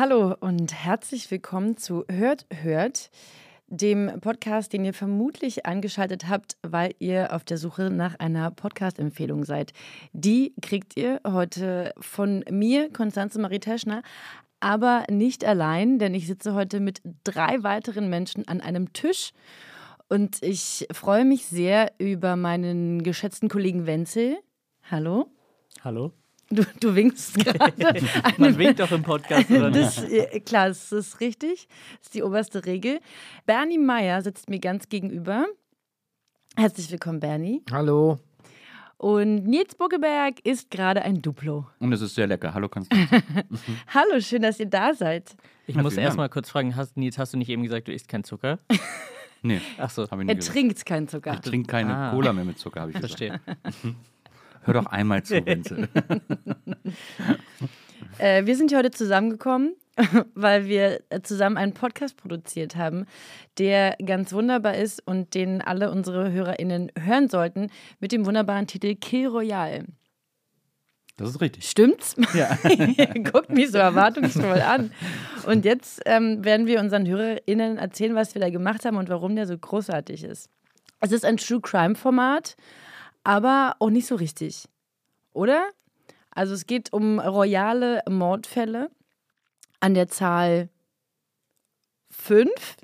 Hallo und herzlich willkommen zu Hört, Hört, dem Podcast, den ihr vermutlich angeschaltet habt, weil ihr auf der Suche nach einer Podcast-Empfehlung seid. Die kriegt ihr heute von mir, Konstanze Marie Teschner, aber nicht allein, denn ich sitze heute mit drei weiteren Menschen an einem Tisch. Und ich freue mich sehr über meinen geschätzten Kollegen Wenzel. Hallo. Hallo. Du, du winkst gerade. Man winkt doch im Podcast, oder nicht? Das, äh, klar, das ist richtig. Das ist die oberste Regel. Bernie Meyer sitzt mir ganz gegenüber. Herzlich willkommen, Bernie. Hallo. Und Nils Buckeberg ist gerade ein Duplo. Und es ist sehr lecker. Hallo Konstanze. Hallo, schön, dass ihr da seid. Ich Ja, muss vielen erst mal Dank. kurz fragen, hast, Nils, hast du nicht eben gesagt, du isst keinen Zucker? Nee, Ach so, habe ich nicht Er gesagt. trinkt keinen Zucker. Ich trinke keine Ah. Cola mehr mit Zucker, habe ich gesagt. verstehe. Hör doch einmal zu, Wenzel. Äh, wir sind hier heute zusammengekommen, weil wir zusammen einen Podcast produziert haben, der ganz wunderbar ist und den alle unsere HörerInnen hören sollten, mit dem wunderbaren Titel Kill Royale. Das ist richtig. Stimmt's? Ja. Guckt mich so erwartungsvoll an. Und jetzt ähm, werden wir unseren HörerInnen erzählen, was wir da gemacht haben und warum der so großartig ist. Es ist ein True Crime Format, aber auch nicht so richtig. Oder? Also es geht um royale Mordfälle an der Zahl fünf.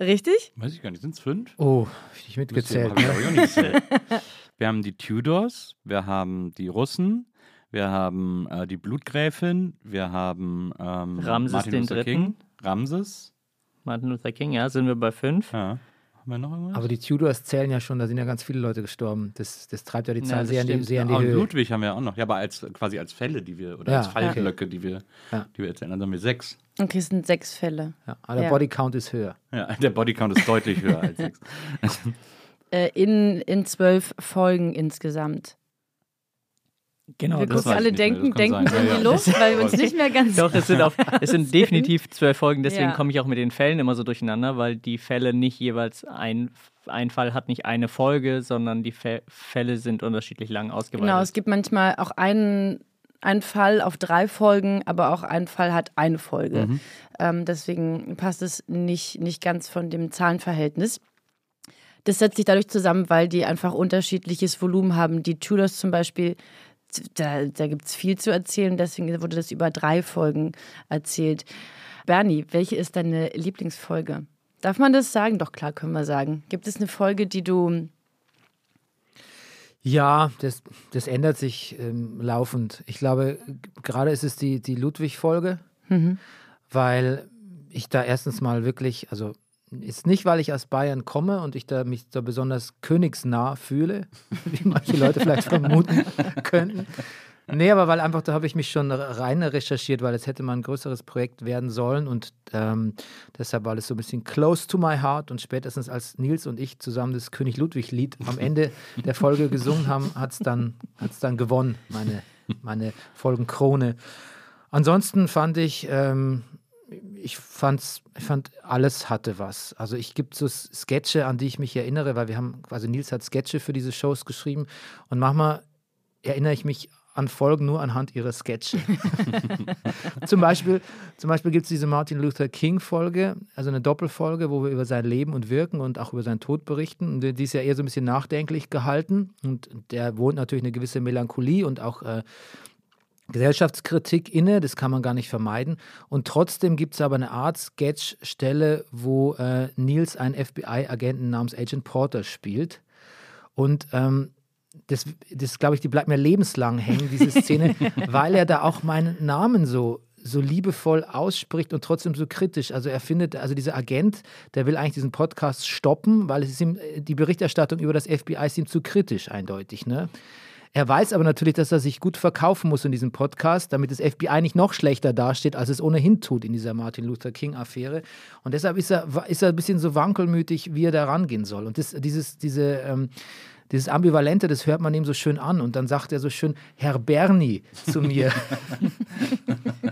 Richtig? Weiß ich gar nicht. Sind es fünf? Oh, ich nicht Müsste- mitgezählt. hab ich Ne? auch nicht gezählt. Wir haben die Tudors, wir haben die Russen, wir haben äh, die Blutgräfin, wir haben ähm, Ramses Martin den Luther Dritten. King, Ramses. Martin Luther King, ja, sind wir bei fünf? Ja. Haben wir noch irgendwas? Aber die Tudors zählen ja schon, da sind ja ganz viele Leute gestorben. Das, das treibt ja die Ja, Zahl das sehr, in die, sehr in die und Höhe. Ludwig haben wir auch noch. Ja, aber als quasi als Fälle, die wir, oder Ja, als okay. Fallblöcke, die wir, Ja. die wir erzählen. Dann haben wir sechs. Okay, es sind sechs Fälle. Ja, aber der Ja. Bodycount ist höher. Ja, der Bodycount ist deutlich höher als sechs. Äh, in, in zwölf Folgen insgesamt. Genau, wir das alle nicht mehr, denken, denken sein. in Ja, die ja. Luft, weil wir uns nicht mehr ganz Doch, es sind, auf, es sind definitiv zwölf Folgen, deswegen Ja. komme ich auch mit den Fällen immer so durcheinander, weil die Fälle nicht jeweils ein, ein Fall hat nicht eine Folge, sondern die Fä- Fälle sind unterschiedlich lang ausgeweitet. Genau, es gibt manchmal auch einen, einen Fall auf drei Folgen, aber auch ein Fall hat eine Folge. Mhm. Ähm, deswegen passt es nicht, nicht ganz von dem Zahlenverhältnis. Das setzt sich dadurch zusammen, weil die einfach unterschiedliches Volumen haben. Die Tudors zum Beispiel, da, da gibt es viel zu erzählen, deswegen wurde das über drei Folgen erzählt. Bernie, welche ist deine Lieblingsfolge? Darf man das sagen? Doch, klar, können wir sagen. Gibt es eine Folge, die du Ja, das, das ändert sich ähm, laufend. Ich glaube, gerade ist es die, die Ludwig-Folge, weil ich da erstens mal wirklich, also ist nicht, weil ich aus Bayern komme und ich da mich da besonders königsnah fühle, wie manche Leute vielleicht vermuten könnten. Nee, aber weil einfach, da habe ich mich schon rein recherchiert, weil es hätte mal ein größeres Projekt werden sollen und ähm, deshalb war das so ein bisschen close to my heart und spätestens als Nils und ich zusammen das König Ludwig-Lied am Ende der Folge gesungen haben, hat es dann, hat's dann gewonnen, meine, meine Folgenkrone. Ansonsten fand ich, ähm, ich, fand's, ich fand, alles hatte was. Also ich gibt so Sketche, an die ich mich erinnere, weil wir haben, also Nils hat Sketche für diese Shows geschrieben und manchmal erinnere ich mich an Folgen nur anhand ihrer Sketche. zum Beispiel, zum Beispiel gibt es diese Martin Luther King-Folge, also eine Doppelfolge, wo wir über sein Leben und Wirken und auch über seinen Tod berichten. Und die ist ja eher so ein bisschen nachdenklich gehalten. Und der wohnt natürlich eine gewisse Melancholie und auch äh, Gesellschaftskritik inne, das kann man gar nicht vermeiden. Und trotzdem gibt es aber eine Art Sketch-Stelle, wo äh, Nils einen FBI-Agenten namens Agent Porter spielt. Und ähm, das, das glaube ich, die bleibt mir lebenslang hängen, diese Szene, weil er da auch meinen Namen so so liebevoll ausspricht und trotzdem so kritisch. Also er findet, also dieser Agent, der will eigentlich diesen Podcast stoppen, weil es ist ihm, die Berichterstattung über das FBI ist ihm zu kritisch, eindeutig. Ne? Er weiß aber natürlich, dass er sich gut verkaufen muss in diesem Podcast, damit das FBI nicht noch schlechter dasteht, als es ohnehin tut in dieser Martin Luther King-Affäre. Und deshalb ist er, ist er ein bisschen so wankelmütig, wie er da rangehen soll. Und das, dieses, diese, ähm, dieses Ambivalente, das hört man ihm so schön an. Und dann sagt er so schön, Herr Bernie zu mir.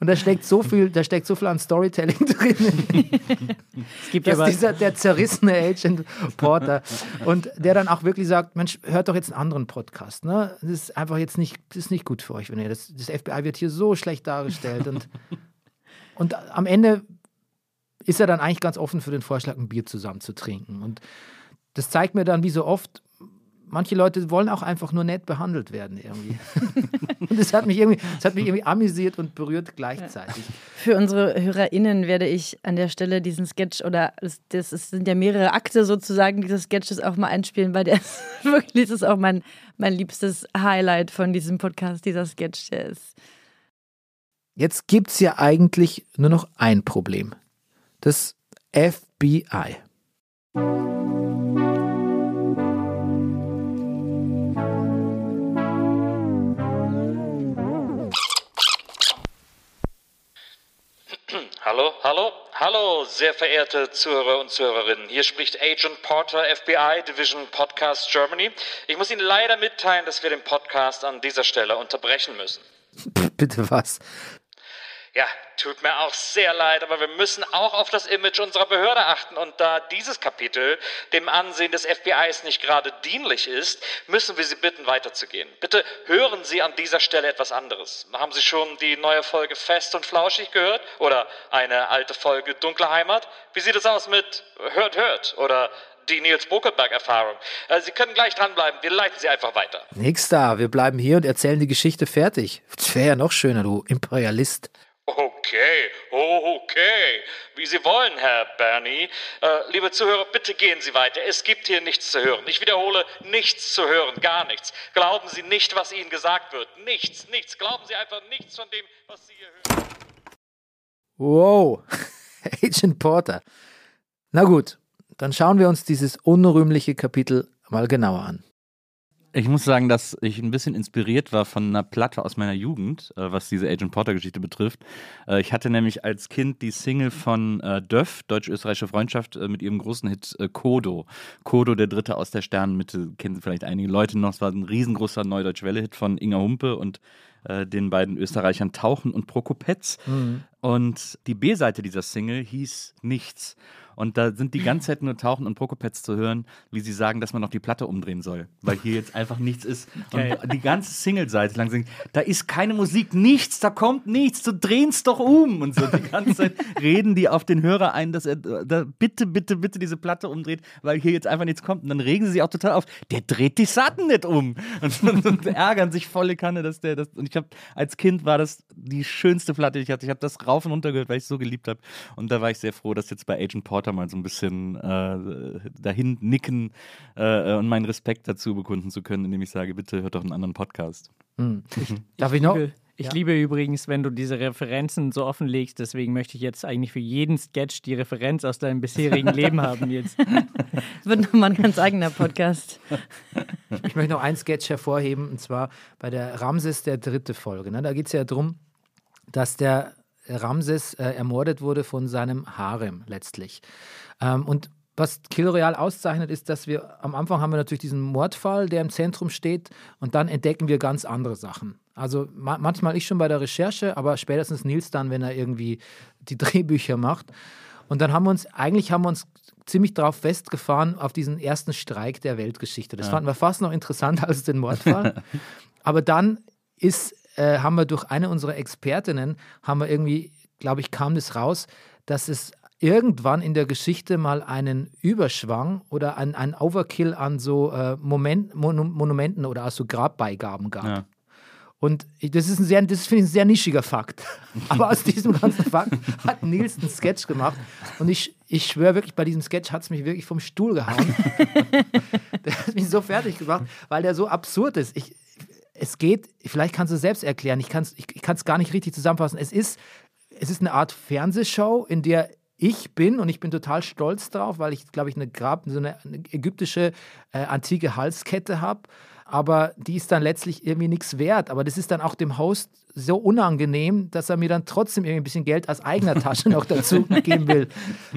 Und da steckt so viel, da steckt so viel an Storytelling drin. Es gibt dass dieser der zerrissene Agent Porter und der dann auch wirklich sagt, Mensch, hört doch jetzt einen anderen Podcast. Ne? Das ist einfach jetzt nicht, das ist nicht gut für euch, wenn ihr das, das FBI wird hier so schlecht dargestellt und und am Ende ist er dann eigentlich ganz offen für den Vorschlag, ein Bier zusammen zu trinken. Und das zeigt mir dann, wie so oft, manche Leute wollen auch einfach nur nett behandelt werden irgendwie. und das hat mich irgendwie, das hat mich irgendwie amüsiert und berührt gleichzeitig. Für unsere HörerInnen werde ich an der Stelle diesen Sketch oder das, das ist- sind ja mehrere Akte sozusagen dieses Sketches auch mal einspielen, weil der ist wirklich, das ist auch mein, mein liebstes Highlight von diesem Podcast, dieser Sketch. Der ist Jetzt gibt es ja eigentlich nur noch ein Problem. Das FBI. Hallo, hallo, hallo, sehr verehrte Zuhörer und Zuhörerinnen. Hier spricht Agent Porter, FBI Division Podcast Germany. Ich muss Ihnen leider mitteilen, dass wir den Podcast an dieser Stelle unterbrechen müssen. Bitte was? Ja, tut mir auch sehr leid, aber wir müssen auch auf das Image unserer Behörde achten. Und da dieses Kapitel dem Ansehen des FBIs nicht gerade dienlich ist, müssen wir Sie bitten, weiterzugehen. Bitte hören Sie an dieser Stelle etwas anderes. Haben Sie schon die neue Folge Fest und Flauschig gehört? Oder eine alte Folge Dunkle Heimat? Wie sieht es aus mit Hört, Hört? Oder die Nils Bokelberg-Erfahrung? Äh, Sie können gleich dranbleiben. Wir leiten Sie einfach weiter. Nix da. Wir bleiben hier und erzählen die Geschichte fertig. Das wäre ja noch schöner, du Imperialist. Okay, okay. Wie Sie wollen, Herr Bernie. Äh, liebe Zuhörer, bitte gehen Sie weiter. Es gibt hier nichts zu hören. Ich wiederhole, nichts zu hören, gar nichts. Glauben Sie nicht, was Ihnen gesagt wird. Nichts, nichts. Glauben Sie einfach nichts von dem, was Sie hier hören. Wow. Agent Porter. Na gut, dann schauen wir uns dieses unrühmliche Kapitel mal genauer an. Ich muss sagen, dass ich ein bisschen inspiriert war von einer Platte aus meiner Jugend, äh, was diese Agent Porter-Geschichte betrifft. Äh, ich hatte nämlich als Kind die Single von äh, Döff, Deutsch-Österreichische Freundschaft, äh, mit ihrem großen Hit Kodo. Kodo, der Dritte aus der Sternenmitte, kennen vielleicht einige Leute noch. Es war ein riesengroßer Neudeutsche-Welle-Hit von Inga Humpe und den beiden Österreichern Tauchen und Prokopetz. Und die B-Seite dieser Single hieß Nichts. Und da sind die ganze Zeit nur Tauchen und Prokopetz zu hören, wie sie sagen, dass man noch die Platte umdrehen soll, weil hier jetzt einfach nichts ist. Geil. Und die ganze Single-Seite lang singt, da ist keine Musik, nichts, da kommt nichts, du drehst doch um. Und so die ganze Zeit reden die auf den Hörer ein, dass er da bitte, bitte, bitte diese Platte umdreht, weil hier jetzt einfach nichts kommt. Und dann regen sie sich auch total auf, der dreht die Satten nicht um. Und, und, und ärgern sich volle Kanne, dass der das. Und ich habe, als Kind war das die schönste Platte, die ich hatte. Ich habe das rauf und runter gehört, weil ich es so geliebt habe. Und da war ich sehr froh, dass jetzt bei Agent Porter mal so ein bisschen äh, dahin nicken äh, und meinen Respekt dazu bekunden zu können, indem ich sage, bitte hört doch einen anderen Podcast. Darf ich noch? liebe, ich Ja. liebe übrigens, wenn du diese Referenzen so offenlegst. Deswegen möchte ich jetzt eigentlich für jeden Sketch die Referenz aus deinem bisherigen Leben haben jetzt. das wird nochmal ein ganz eigener Podcast. Ich möchte noch einen Sketch hervorheben, und zwar bei der Ramses der dritte Folge. Ne? Da geht es ja darum, dass der Ramses äh, ermordet wurde von seinem Harem letztlich. Ähm, und was Kill Royale auszeichnet, ist, dass wir am Anfang haben wir natürlich diesen Mordfall, der im Zentrum steht, und dann entdecken wir ganz andere Sachen. Also ma manchmal ich schon bei der Recherche, aber spätestens Nils dann, wenn er irgendwie die Drehbücher macht. Und dann haben wir uns, eigentlich haben wir uns ziemlich drauf festgefahren auf diesen ersten Streik der Weltgeschichte. Das fanden wir fast noch interessanter als den Mordfall. Aber dann ist, äh, haben wir durch eine unserer Expertinnen, haben wir irgendwie, glaube ich, kam das raus, dass es irgendwann in der Geschichte mal einen Überschwang oder einen, einen Overkill an so äh, Moment, Monu Monumenten oder also Grabbeigaben gab. Ja. Und das ist ein sehr, das finde ich ein sehr nischiger Fakt. Aber aus diesem ganzen Fakt hat Nils einen Sketch gemacht. Und ich, ich schwöre wirklich, bei diesem Sketch hat es mich wirklich vom Stuhl gehauen. der hat mich so fertig gemacht, weil der so absurd ist. Ich, es geht, vielleicht kannst du es selbst erklären, ich kann es ich, ich gar nicht richtig zusammenfassen. Es ist, es ist eine Art Fernsehshow, in der ich bin und ich bin total stolz drauf, weil ich, glaube ich, eine Grab, so eine, eine ägyptische äh, antike Halskette habe. Aber die ist dann letztlich irgendwie nichts wert. Aber das ist dann auch dem Host so unangenehm, dass er mir dann trotzdem irgendwie ein bisschen Geld aus eigener Tasche noch dazu geben will.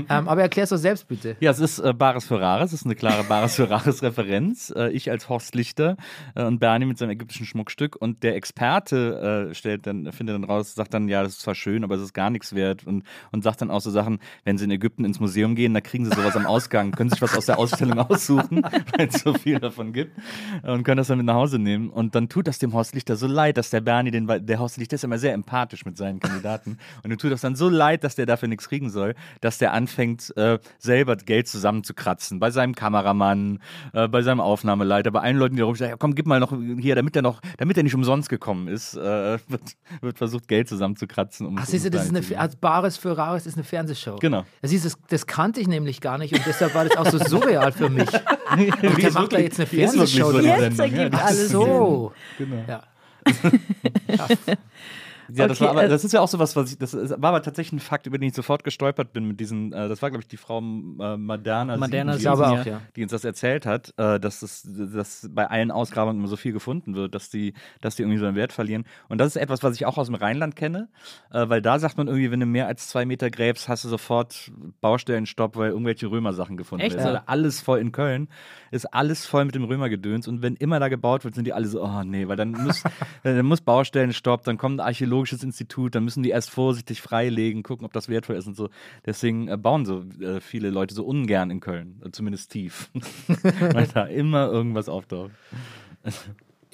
Ähm, aber erklär es doch selbst bitte. Ja, es ist äh, Bares für Rares, es ist eine klare Bares für Rares Referenz. Äh, ich als Horst Lichter äh, und Bernie mit seinem ägyptischen Schmuckstück und der Experte äh, stellt dann, findet dann raus, sagt dann, ja, das ist zwar schön, aber es ist gar nichts wert und, und sagt dann auch so Sachen, wenn sie in Ägypten ins Museum gehen, da kriegen sie sowas am Ausgang, können sich was aus der Ausstellung aussuchen, weil es so viel davon gibt und können das dann mit nach Hause nehmen und dann tut das dem Horst Lichter so leid, dass der Bernie den, der Horst Lichter ist immer sehr empathisch mit seinen Kandidaten und ihm tut das dann so leid, dass der dafür nichts kriegen soll, dass der anfängt, äh, selber Geld zusammenzukratzen. Bei seinem Kameramann, äh, bei seinem Aufnahmeleiter, bei allen Leuten, die sagen, ja, komm, gib mal noch hier, damit er noch, damit er nicht umsonst gekommen ist, äh, wird, wird, versucht, Geld zusammenzukratzen. Um Ach, siehst du, das ist eine, als Bares für Rares ist eine Fernsehshow. Genau. Das, ist, das, das kannte ich nämlich gar nicht und deshalb war das auch so surreal für mich. Und der macht da jetzt eine Fernsehshow. so. Jetzt ergibt alles so. Genau. Ja. ja. Ja, das, Okay, war aber, äh, das ist ja auch so was, was ich, das war aber tatsächlich ein Fakt, über den ich sofort gestolpert bin mit diesen, äh, das war, glaube ich, die Frau äh, Moderna, Moderna Sieben, glaube Ja. auch, ja. die uns das erzählt hat, äh, dass, das, dass bei allen Ausgrabungen immer so viel gefunden wird, dass die, dass die irgendwie so einen Wert verlieren. Und das ist etwas, was ich auch aus dem Rheinland kenne, äh, weil da sagt man irgendwie, wenn du mehr als zwei Meter gräbst, hast du sofort Baustellenstopp, weil irgendwelche Römersachen gefunden Echt? werden. Ja. Also alles voll in Köln, ist alles voll mit dem Römergedöns und wenn immer da gebaut wird, sind die alle so, oh nee, weil dann muss, dann muss Baustellenstopp, dann kommt ein archäologisches Institut, dann müssen die erst vorsichtig freilegen, gucken, ob das wertvoll ist und so. Deswegen äh, bauen so äh, viele Leute so ungern in Köln, äh, zumindest tief, weil da immer irgendwas auftaucht.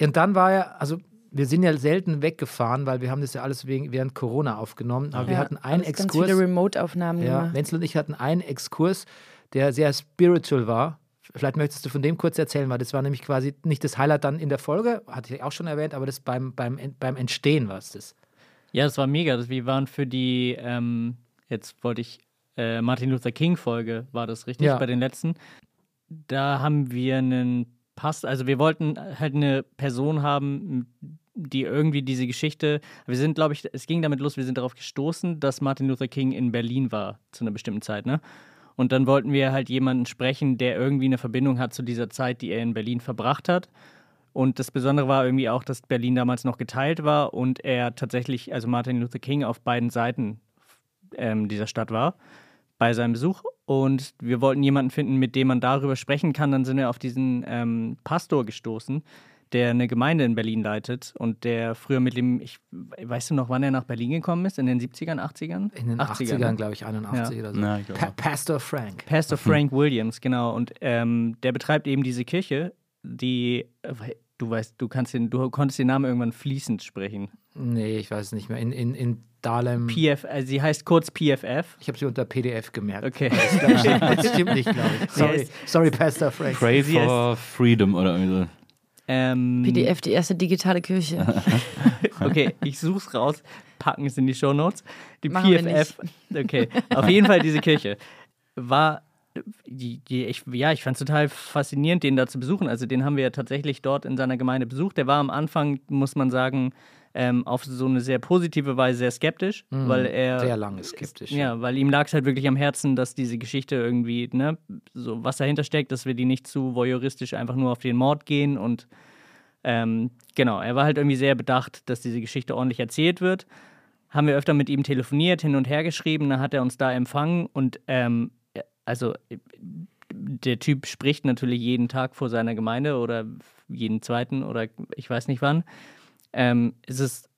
Und dann war ja, also wir sind ja selten weggefahren, weil wir haben das ja alles wegen, während Corona aufgenommen. Aber wir Ja, hatten einen alles Exkurs. Ganz viele Remote-Aufnahmen. Ja, gemacht. Wenzel und ich hatten einen Exkurs, der sehr spiritual war. Vielleicht möchtest du von dem kurz erzählen, weil das war nämlich quasi nicht das Highlight dann in der Folge, hatte ich auch schon erwähnt, aber das beim, beim, beim Entstehen war es das. Ja, das war mega. Wir waren für die, ähm, jetzt wollte ich, äh, Martin Luther King-Folge, war das richtig, Ja. bei den letzten. Da haben wir einen Pass, also wir wollten halt eine Person haben, die irgendwie diese Geschichte, wir sind, glaube ich, es ging damit los, wir sind darauf gestoßen, dass Martin Luther King in Berlin war zu einer bestimmten Zeit, ne? Und dann wollten wir halt jemanden sprechen, der irgendwie eine Verbindung hat zu dieser Zeit, die er in Berlin verbracht hat. Und das Besondere war irgendwie auch, dass Berlin damals noch geteilt war und er tatsächlich, also Martin Luther King, auf beiden Seiten ähm, dieser Stadt war bei seinem Besuch. Und wir wollten jemanden finden, mit dem man darüber sprechen kann. Dann sind wir auf diesen ähm, Pastor gestoßen, der eine Gemeinde in Berlin leitet und der früher mit dem, ich weißt du noch, wann er nach Berlin gekommen ist? In den 70ern, 80ern? In den 80ern, ne? glaube ich, 81 Ja. oder so. Na, Pa. Pastor Frank. Pastor Frank Williams, genau. Und ähm, der betreibt eben diese Kirche, die, äh, du weißt, du kannst den, du konntest den Namen irgendwann fließend sprechen. Nee, ich weiß es nicht mehr. In, in, in Dahlem. PF, also sie heißt kurz PFF. ich habe sie unter PDF gemerkt. Okay. Das stimmt, das stimmt nicht, glaube ich. Sorry, sorry, Pastor Frank. Pray Sie for Freedom oder irgendwie so. Ähm, PDF, die erste digitale Kirche. Okay, ich such's raus, packen es in die Shownotes. Die Machen wir PFF. Okay, auf jeden Fall diese Kirche war die, die ich, ja, ich fand es total faszinierend, den da zu besuchen. Also den haben wir ja tatsächlich dort in seiner Gemeinde besucht. Der war am Anfang, muss man sagen, ähm, auf so eine sehr positive Weise sehr skeptisch, weil er Mhm. Sehr lange skeptisch. ja, weil ihm lag es halt wirklich am Herzen, dass diese Geschichte irgendwie, ne, so was dahinter steckt, dass wir die nicht zu voyeuristisch einfach nur auf den Mord gehen und ähm, genau, er war halt irgendwie sehr bedacht, dass diese Geschichte ordentlich erzählt wird. Haben wir öfter mit ihm telefoniert, hin und her geschrieben, dann hat er uns da empfangen und ähm, also äh, der Typ spricht natürlich jeden Tag vor seiner Gemeinde oder jeden zweiten oder ich weiß nicht wann. Ähm, es ist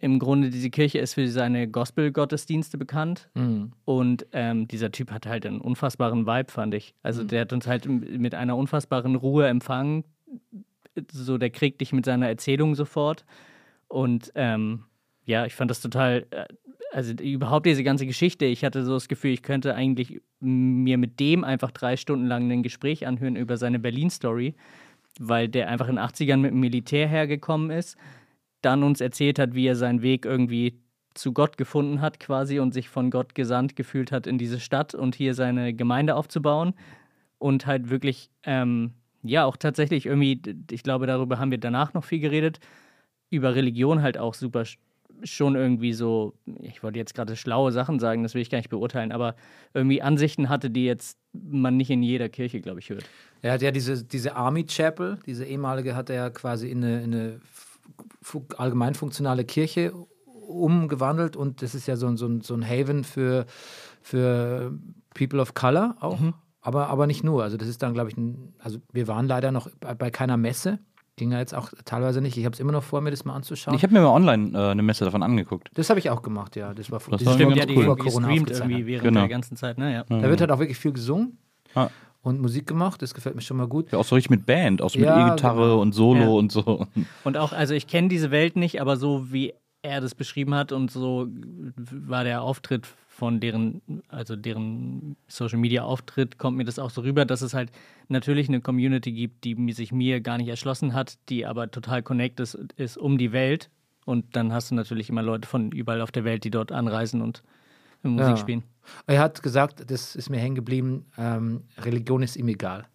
im Grunde, diese Kirche ist für seine Gospel-Gottesdienste bekannt. Mhm. Und ähm, dieser Typ hat halt einen unfassbaren Vibe, fand ich. Also der hat uns halt mit einer unfassbaren Ruhe empfangen. So, der kriegt dich mit seiner Erzählung sofort. Und ähm, ja, ich fand das total, äh, also überhaupt diese ganze Geschichte, ich hatte so das Gefühl, ich könnte eigentlich mir mit dem einfach drei Stunden lang ein Gespräch anhören über seine Berlin-Story, weil der einfach in den 80ern mit dem Militär hergekommen ist, dann uns erzählt hat, wie er seinen Weg irgendwie zu Gott gefunden hat quasi und sich von Gott gesandt gefühlt hat in diese Stadt und hier seine Gemeinde aufzubauen und halt wirklich ähm, ja, auch tatsächlich irgendwie, ich glaube, darüber haben wir danach noch viel geredet, über Religion halt auch super schon irgendwie so, ich wollte jetzt gerade schlaue Sachen sagen, das will ich gar nicht beurteilen, aber irgendwie Ansichten hatte, die jetzt man nicht in jeder Kirche, glaube ich, hört. Er hat ja diese, diese Army Chapel, diese ehemalige, hat er ja quasi in eine, in eine allgemein funktionale Kirche umgewandelt und das ist ja so, so, so ein Haven für, für People of Color auch. Mhm. Aber, aber nicht nur. Also das ist dann, glaube ich, ein, also wir waren leider noch bei keiner Messe. Ging ja jetzt auch teilweise nicht. Ich habe es immer noch vor, mir das mal anzuschauen. Ich habe mir mal online äh, eine Messe davon angeguckt. Das habe ich auch gemacht, ja. Das war, das das stimmt, ja, die cool. Corona irgendwie während genau. der ganzen Zeit. Ne? Ja. Da wird halt auch wirklich viel gesungen. Ah. Und Musik gemacht, das gefällt mir schon mal gut. Ja, auch so richtig mit Band, auch so ja, mit E-Gitarre genau. und Solo ja. und so. Und auch, also ich kenne diese Welt nicht, aber so wie er das beschrieben hat und so war der Auftritt von deren, also deren Social Media Auftritt, kommt mir das auch so rüber, dass es halt natürlich eine Community gibt, die sich mir gar nicht erschlossen hat, die aber total connected ist, ist um die Welt. Und dann hast du natürlich immer Leute von überall auf der Welt, die dort anreisen und Musik ja. spielen. Er hat gesagt, das ist mir hängen geblieben, ähm, Religion ist ihm egal.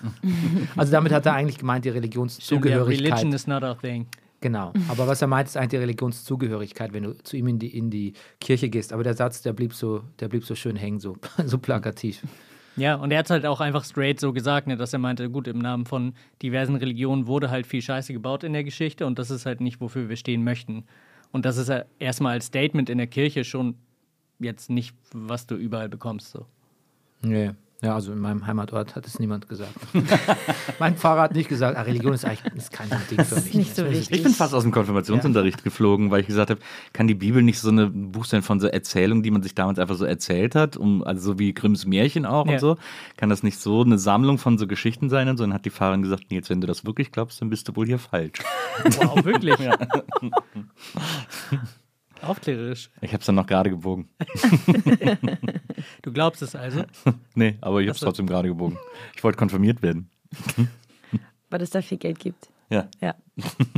also damit hat er eigentlich gemeint, die Religionszugehörigkeit. Religion is not a thing. Genau. Aber was er meint, ist eigentlich die Religionszugehörigkeit, wenn du zu ihm in die, in die Kirche gehst. Aber der Satz, der blieb so, der blieb so schön hängen, so, so plakativ. Ja, und er hat es halt auch einfach straight so gesagt, ne, dass er meinte, gut, im Namen von diversen Religionen wurde halt viel Scheiße gebaut in der Geschichte und das ist halt nicht, wofür wir stehen möchten. Und das ist ja erstmal als Statement in der Kirche schon jetzt nicht, was du überall bekommst. So. Nee. Ja, also in meinem Heimatort hat es niemand gesagt. mein Pfarrer hat nicht gesagt, ah, Religion ist eigentlich ist kein Ding für mich. Nicht so wichtig. Ich bin fast aus dem Konfirmationsunterricht ja. geflogen, weil ich gesagt habe, kann die Bibel nicht so ein Buch sein von so Erzählungen, die man sich damals einfach so erzählt hat, um, also so wie Grimms Märchen auch ja. und so. Kann das nicht so eine Sammlung von so Geschichten sein? Und so dann hat die Pfarrerin gesagt, nee, jetzt wenn du das wirklich glaubst, dann bist du wohl hier falsch. Wow, wirklich? Ja. Aufklärerisch. Ich habe es dann noch gerade gebogen. du glaubst es also? nee, aber ich habe es trotzdem gerade gebogen. Ich wollte konfirmiert werden. Weil es da viel Geld gibt. Ja. Ja.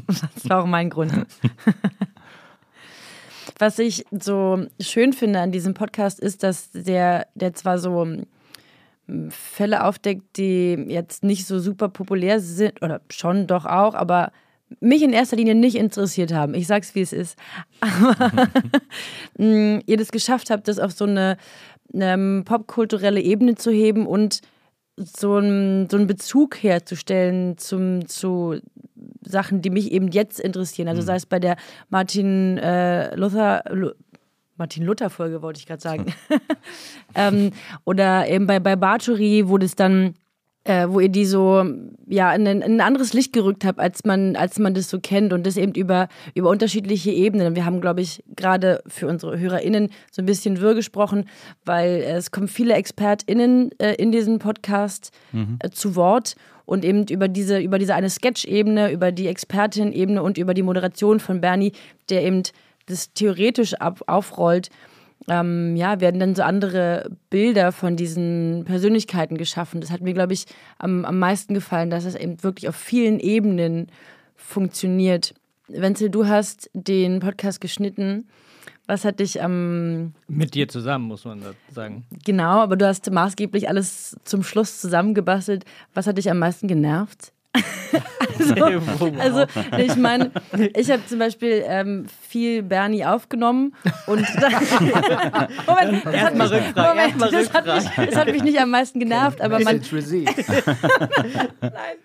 Das war auch mein Grund. Was ich so schön finde an diesem Podcast ist, dass der, der zwar so hm, Fälle aufdeckt, die jetzt nicht so super populär sind, oder schon doch auch, aber mich in erster Linie nicht interessiert haben. Ich sag's, wie es ist. Aber mm, ihr das geschafft habt, das auf so eine, eine popkulturelle Ebene zu heben und so einen, so einen Bezug herzustellen zum, zu Sachen, die mich eben jetzt interessieren. Also mhm. sei es bei der Martin äh, Luther. Martin Luther Folge wollte ich gerade sagen. ähm, oder eben bei, bei Bathory, wo das dann äh, wo ihr die so ja in ein, in ein, anderes Licht gerückt habt, als man als man das so kennt und das eben über über unterschiedliche Ebenen. Wir haben, glaube ich, gerade für unsere HörerInnen so ein bisschen wirr gesprochen, weil es kommen viele ExpertInnen äh, in diesem Podcast mhm. äh, zu Wort und eben über diese über diese eine Sketch-Ebene, über die Expertin-Ebene und über die Moderation von Bernie, der eben das theoretisch ab, aufrollt ähm, ja, werden dann so andere Bilder von diesen Persönlichkeiten geschaffen. Das hat mir, glaube ich, am, am meisten gefallen, dass es eben wirklich auf vielen Ebenen funktioniert. Wenzel, du hast den Podcast geschnitten. Was hat dich am. Ähm, Mit dir zusammen, muss man sagen. Genau, aber du hast maßgeblich alles zum Schluss zusammengebastelt. Was hat dich am meisten genervt? Also, also, ich meine, ich habe zum Beispiel ähm, viel Bernie aufgenommen und Moment, das hat, mich, Moment das, hat mich, das hat mich nicht am meisten genervt, aber man, Nein,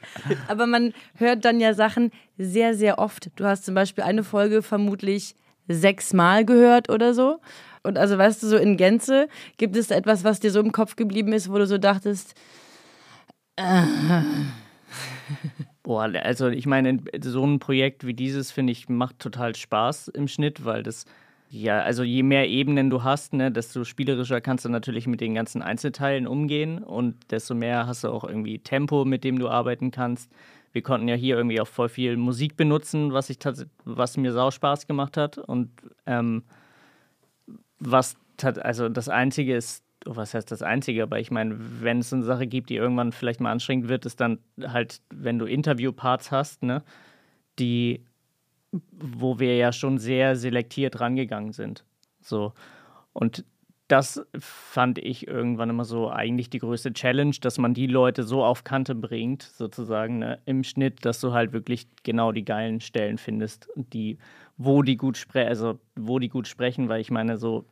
aber man hört dann ja Sachen sehr, sehr oft. Du hast zum Beispiel eine Folge vermutlich sechsmal gehört oder so. Und also weißt du, so in Gänze gibt es etwas, was dir so im Kopf geblieben ist, wo du so dachtest, äh, Boah, also ich meine, so ein Projekt wie dieses, finde ich, macht total Spaß im Schnitt, weil das, ja, also je mehr Ebenen du hast, ne, desto spielerischer kannst du natürlich mit den ganzen Einzelteilen umgehen und desto mehr hast du auch irgendwie Tempo, mit dem du arbeiten kannst. Wir konnten ja hier irgendwie auch voll viel Musik benutzen, was ich was mir sau Spaß gemacht hat. Und ähm, was also das Einzige ist, was heißt das Einzige, aber ich meine, wenn es eine Sache gibt, die irgendwann vielleicht mal anstrengend wird, ist dann halt, wenn du Interviewparts hast, ne, die, wo wir ja schon sehr selektiert rangegangen sind. So. Und das fand ich irgendwann immer so eigentlich die größte Challenge, dass man die Leute so auf Kante bringt, sozusagen ne, im Schnitt, dass du halt wirklich genau die geilen Stellen findest, die, wo die gut sprechen, also wo die gut sprechen, weil ich meine, so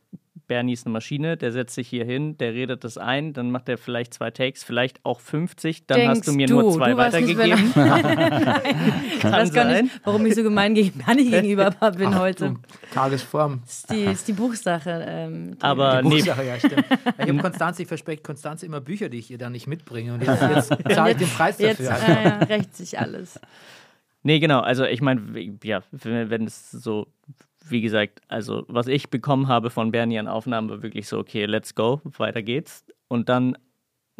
Bernie ist eine Maschine, der setzt sich hier hin, der redet das ein, dann macht er vielleicht zwei Takes, vielleicht auch 50, dann Denkst hast du mir du, nur zwei du warst nicht weitergegeben. ich weiß gar sein. nicht, warum ich so gemein gegen Bernie gegenüber bin heute. Du, Tagesform. Das ist die, ist die Buchsache. Ähm, die- Aber Die nee, Buchsache, ja, stimmt. Ich habe Konstanze, ich verspreche Konstanze immer Bücher, die ich ihr dann nicht mitbringe. Und jetzt, jetzt zahle ich den Preis jetzt dafür. äh, ja, rächt sich alles. Nee, genau. Also ich meine, ja, wenn wenn es so, wie gesagt, also was ich bekommen habe von Bernie an Aufnahmen war wirklich so, okay, let's go, weiter geht's. Und dann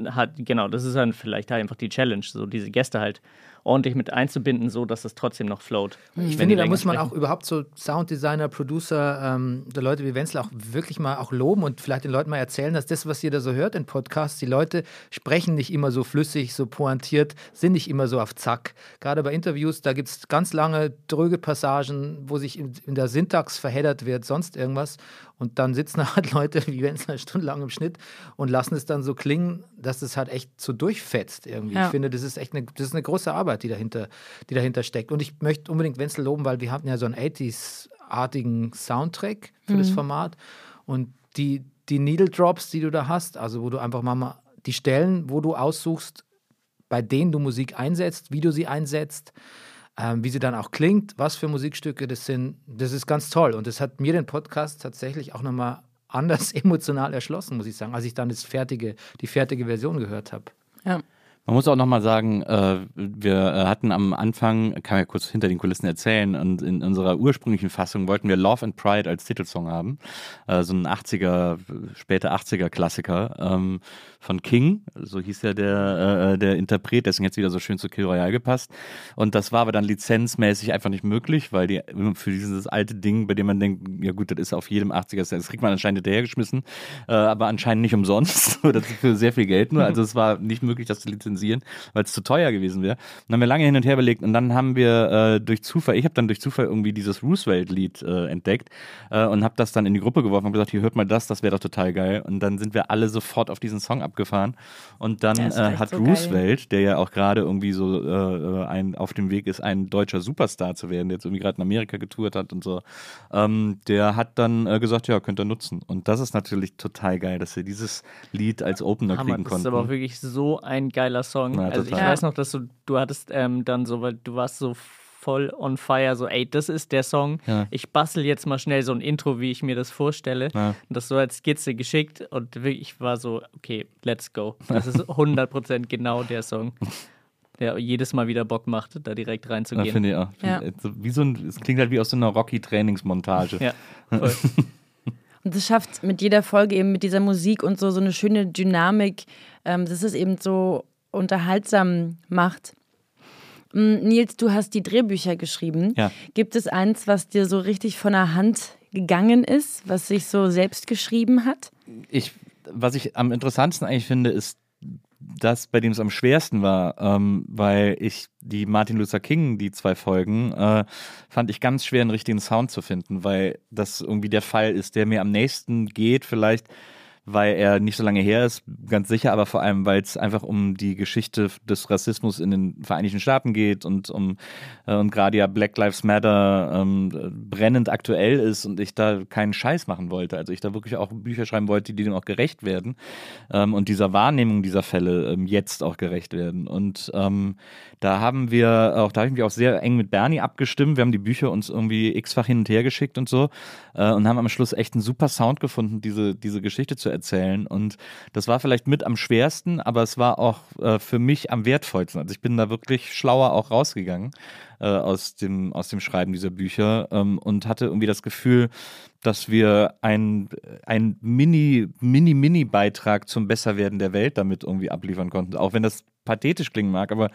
hat, genau, das ist dann vielleicht halt einfach die Challenge, so diese Gäste halt ordentlich mit einzubinden, so dass es trotzdem noch float. Ich finde, da muss man sprechen. auch überhaupt so Sounddesigner, Producer, ähm, der Leute wie Wenzel auch wirklich mal auch loben und vielleicht den Leuten mal erzählen, dass das, was ihr da so hört in Podcasts, die Leute sprechen nicht immer so flüssig, so pointiert, sind nicht immer so auf Zack. Gerade bei Interviews, da gibt es ganz lange, dröge Passagen, wo sich in, in der Syntax verheddert wird, sonst irgendwas. Und dann sitzen halt Leute wie Wenzel stundenlang im Schnitt und lassen es dann so klingen, dass es halt echt so durchfetzt irgendwie. Ja. Ich finde, das ist echt eine, das ist eine große Arbeit, die dahinter, die dahinter steckt. Und ich möchte unbedingt Wenzel loben, weil wir hatten ja so einen 80s-artigen Soundtrack für das Format. Und die, die Needle Drops, die du da hast, also wo du einfach mal die Stellen, wo du aussuchst, bei denen du Musik einsetzt, wie du sie einsetzt, ähm, wie sie dann auch klingt, was für Musikstücke das sind, das ist ganz toll. Und das hat mir den Podcast tatsächlich auch nochmal anders emotional erschlossen, muss ich sagen, als ich dann das fertige, die fertige Version gehört habe. Ja. Man muss auch nochmal sagen, äh, wir äh, hatten am Anfang, kann man ja kurz hinter den Kulissen erzählen, und in unserer ursprünglichen Fassung wollten wir Love and Pride als Titelsong haben. Äh, so ein 80er, später 80er Klassiker ähm, von King, so hieß ja der, der Interpret, deswegen jetzt wieder so schön zu Kill Royale gepasst. Und das war aber dann lizenzmäßig einfach nicht möglich, weil die für dieses alte Ding, bei dem man denkt, ja gut, das ist auf jedem 80er, das kriegt man anscheinend hinterhergeschmissen, aber anscheinend nicht umsonst oder für sehr viel Geld nur. Also es war nicht möglich, das zu lizenzieren, weil es zu teuer gewesen wäre. Dann haben wir lange hin und her überlegt und dann haben wir äh, durch Zufall, ich habe dann durch Zufall irgendwie dieses Roosevelt-Lied äh, entdeckt äh, und habe das dann in die Gruppe geworfen und gesagt, hier hört mal das, das wäre doch total geil. Und dann sind wir alle sofort auf diesen Song abgefahren und dann äh, hat so geil. Roosevelt, der ja auch gerade irgendwie so äh, ein, auf dem Weg ist, ein deutscher Superstar zu werden, der jetzt irgendwie gerade in Amerika getourt hat und so, ähm, der hat dann äh, gesagt, ja, könnt ihr nutzen. Und das ist natürlich total geil, dass wir dieses Lied als Opener Hammer, kriegen das ist konnten. aber wirklich so ein geiler Song. Ja, also ich weiß noch, dass du, du hattest ähm, dann so, weil du warst so voll on fire, so ey, das ist der Song. Ja. Ich bastel jetzt mal schnell so ein Intro, wie ich mir das vorstelle. Ja. Und das so als Skizze geschickt und wirklich, ich war so, okay, let's go. Das ist 100% genau der Song, der jedes Mal wieder Bock macht, da direkt Ja, reinzugehen. finde ich auch. Ja. Wie so ein, es klingt halt wie aus so einer Rocky-Trainingsmontage. Ja, voll. Und das schafft mit jeder Folge eben mit dieser Musik und so so eine schöne Dynamik, ähm, dass es eben so unterhaltsam macht. Mm, Nils, du hast die Drehbücher geschrieben. Ja. Gibt es eins, was dir so richtig von der Hand gegangen ist, was sich so selbst geschrieben hat? ich, was ich am interessantesten eigentlich finde, ist das, bei dem es am schwersten war, ähm, weil ich die Martin Luther King, die zwei Folgen, äh, fand ich ganz schwer, einen richtigen Sound zu finden, weil das irgendwie der Fall ist, der mir am nächsten geht, vielleicht weil er nicht so lange her ist, ganz sicher, aber vor allem, weil es einfach um die Geschichte des Rassismus in den Vereinigten Staaten geht und um äh, und gerade ja Black Lives Matter ähm, brennend aktuell ist und ich da keinen Scheiß machen wollte. Also ich da wirklich auch Bücher schreiben wollte, die dem auch gerecht werden ähm, und dieser Wahrnehmung dieser Fälle ähm, jetzt auch gerecht werden. Und ähm, da haben wir auch, da habe ich mich auch sehr eng mit Bernie abgestimmt. Wir haben die Bücher uns irgendwie x-fach hin und her geschickt und so äh, und haben am Schluss echt einen super Sound gefunden, diese, diese Geschichte zu erzählen. Und das war vielleicht mit am schwersten, aber es war auch äh, für mich am wertvollsten. Also ich bin da wirklich schlauer auch rausgegangen äh, aus, dem, aus dem Schreiben dieser Bücher ähm, und hatte irgendwie das Gefühl, dass wir ein, ein Mini, Mini, Mini-Beitrag zum Besserwerden der Welt damit irgendwie abliefern konnten. Auch wenn das pathetisch klingen mag, aber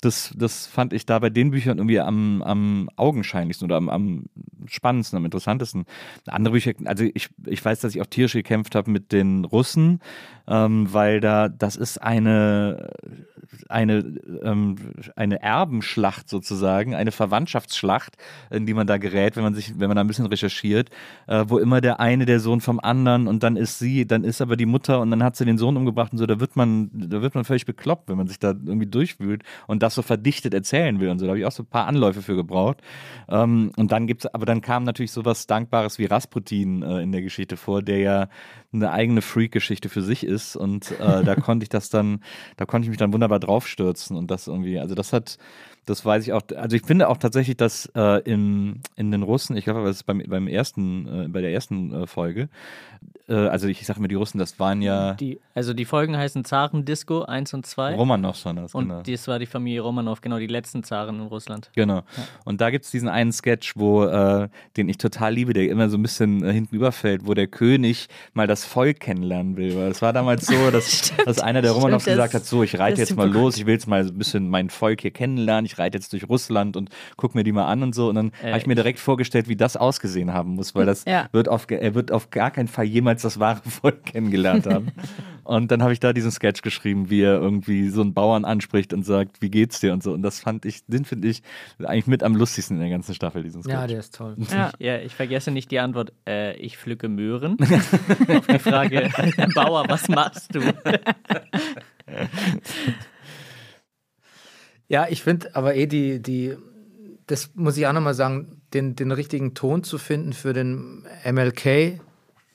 das, das fand ich da bei den Büchern irgendwie am, am augenscheinlichsten oder am, am spannendsten, am interessantesten. Andere Bücher, also ich, ich weiß, dass ich auch tierisch gekämpft habe mit den Russen, ähm, weil da, das ist eine eine, ähm, eine Erbenschlacht sozusagen, eine Verwandtschaftsschlacht, in die man da gerät, wenn man sich, wenn man da ein bisschen recherchiert, äh, wo immer der eine der Sohn vom anderen und dann ist sie, dann ist aber die Mutter und dann hat sie den Sohn umgebracht und so, da wird man, da wird man völlig bekloppt, wenn man sich da irgendwie durchwühlt und das so verdichtet erzählen will und so. Da habe ich auch so ein paar Anläufe für gebraucht. Ähm, und dann gibt's, aber dann kam natürlich sowas Dankbares wie Rasputin äh, in der Geschichte vor, der ja eine eigene Freak-Geschichte für sich ist und äh, da konnte ich das dann, da konnte ich mich dann wunderbar draufstürzen und das irgendwie, also das hat, das weiß ich auch. Also ich finde auch tatsächlich, dass äh, in, in den Russen, ich glaube, das ist beim, beim ersten, äh, bei der ersten äh, Folge, äh, also ich, sage mir, die Russen, das waren ja Die, also die Folgen heißen Zarendisco 1 und 2. Romanows waren das, und genau. das war die Familie Romanov, genau, die letzten Zaren in Russland. Genau. Und da gibt es diesen einen Sketch, wo, äh, den ich total liebe, der immer so ein bisschen äh, hinten überfällt, wo der König mal das Volk kennenlernen will. Weil es war damals so, dass, dass einer der Romanows stimmt, gesagt hat, so, ich reite jetzt mal los, ich will jetzt mal so ein bisschen mein Volk hier kennenlernen, ich reite jetzt durch Russland und guck mir die mal an und so. Und dann Äh, habe ich mir direkt vorgestellt, wie das ausgesehen haben muss, weil das Ja. wird auf, er wird auf gar keinen Fall jemals das wahre Volk kennengelernt haben. und dann habe ich da diesen Sketch geschrieben, wie er irgendwie so einen Bauern anspricht und sagt, wie geht's dir und so. Und das fand ich, den finde ich eigentlich mit am lustigsten in der ganzen Staffel, diesen Sketch. Ja, der ist toll. Ja. Ja, ich vergesse nicht die Antwort, äh, ich pflücke Möhren. Auf die Frage, Bauer, was machst du? Ja, ich finde aber eh die, die, das muss ich auch nochmal sagen, den, den richtigen Ton zu finden für den MLK,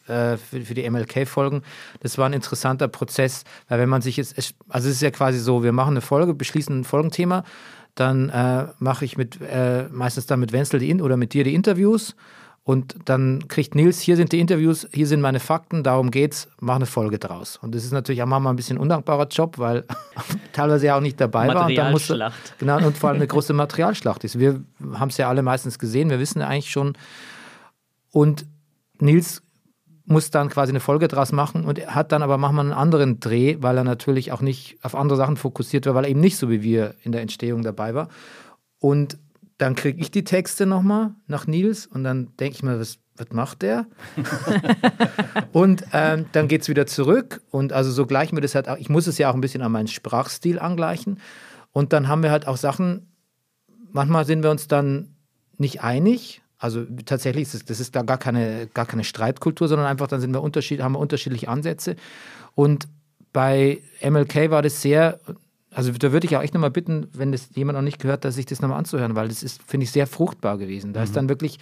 äh, für, für die MLK-Folgen, das war ein interessanter Prozess, weil wenn man sich jetzt, also es ist ja quasi so, wir machen eine Folge, beschließen ein Folgenthema, dann äh, mache ich mit, äh, meistens dann mit Wenzel die In oder mit dir die Interviews und dann kriegt Nils, hier sind die Interviews, hier sind meine Fakten, darum geht's, mach eine Folge draus. Und das ist natürlich auch manchmal ein bisschen ein undankbarer Job, weil teilweise ja auch nicht dabei war. Und dann musste, genau, und vor allem eine große Materialschlacht ist. Wir haben es ja alle meistens gesehen, wir wissen ja eigentlich schon. Und Nils muss dann quasi eine Folge draus machen und hat dann aber manchmal einen anderen Dreh, weil er natürlich auch nicht auf andere Sachen fokussiert war, weil er eben nicht so wie wir in der Entstehung dabei war. Und dann kriege ich die Texte nochmal nach Nils und dann denke ich mir, was, was macht der? und ähm, dann geht es wieder zurück und also so gleichen wir das halt auch. Ich muss es ja auch ein bisschen an meinen Sprachstil angleichen. Und dann haben wir halt auch Sachen, manchmal sind wir uns dann nicht einig. Also tatsächlich ist es, das ist da gar keine, gar keine Streitkultur, sondern einfach dann sind wir unterschied, haben wir unterschiedliche Ansätze. Und bei MLK war das sehr, also da würde ich auch echt nochmal bitten, wenn das jemand noch nicht gehört, dass sich das nochmal anzuhören, weil das ist, finde ich, sehr fruchtbar gewesen. Da ist dann wirklich,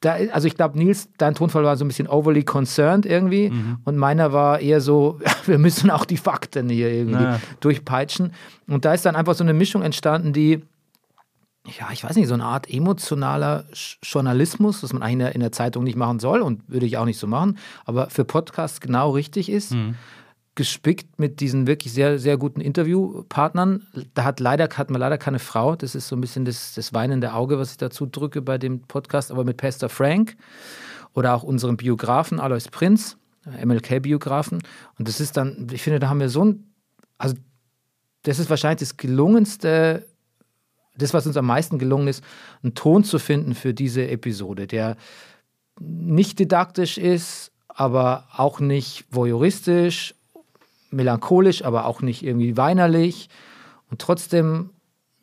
da, also ich glaube, Nils, dein Tonfall war so ein bisschen overly concerned irgendwie und meiner war eher so, wir müssen auch die Fakten hier irgendwie Ja. durchpeitschen. Und da ist dann einfach so eine Mischung entstanden, die, ja, ich weiß nicht, so eine Art emotionaler Journalismus, was man eigentlich in der, in der Zeitung nicht machen soll und würde ich auch nicht so machen, aber für Podcasts genau richtig ist. Gespickt mit diesen wirklich sehr, sehr guten Interviewpartnern. Da hat, leider, hat man leider keine Frau. Das ist so ein bisschen das, das weinende Auge, was ich dazu drücke bei dem Podcast. Aber mit Pastor Frank oder auch unserem Biografen Alois Prinz, äh, MLK-Biografen. Und das ist dann, ich finde, da haben wir so ein, also das ist wahrscheinlich das gelungenste, das, was uns am meisten gelungen ist, einen Ton zu finden für diese Episode, der nicht didaktisch ist, aber auch nicht voyeuristisch, melancholisch, aber auch nicht irgendwie weinerlich und trotzdem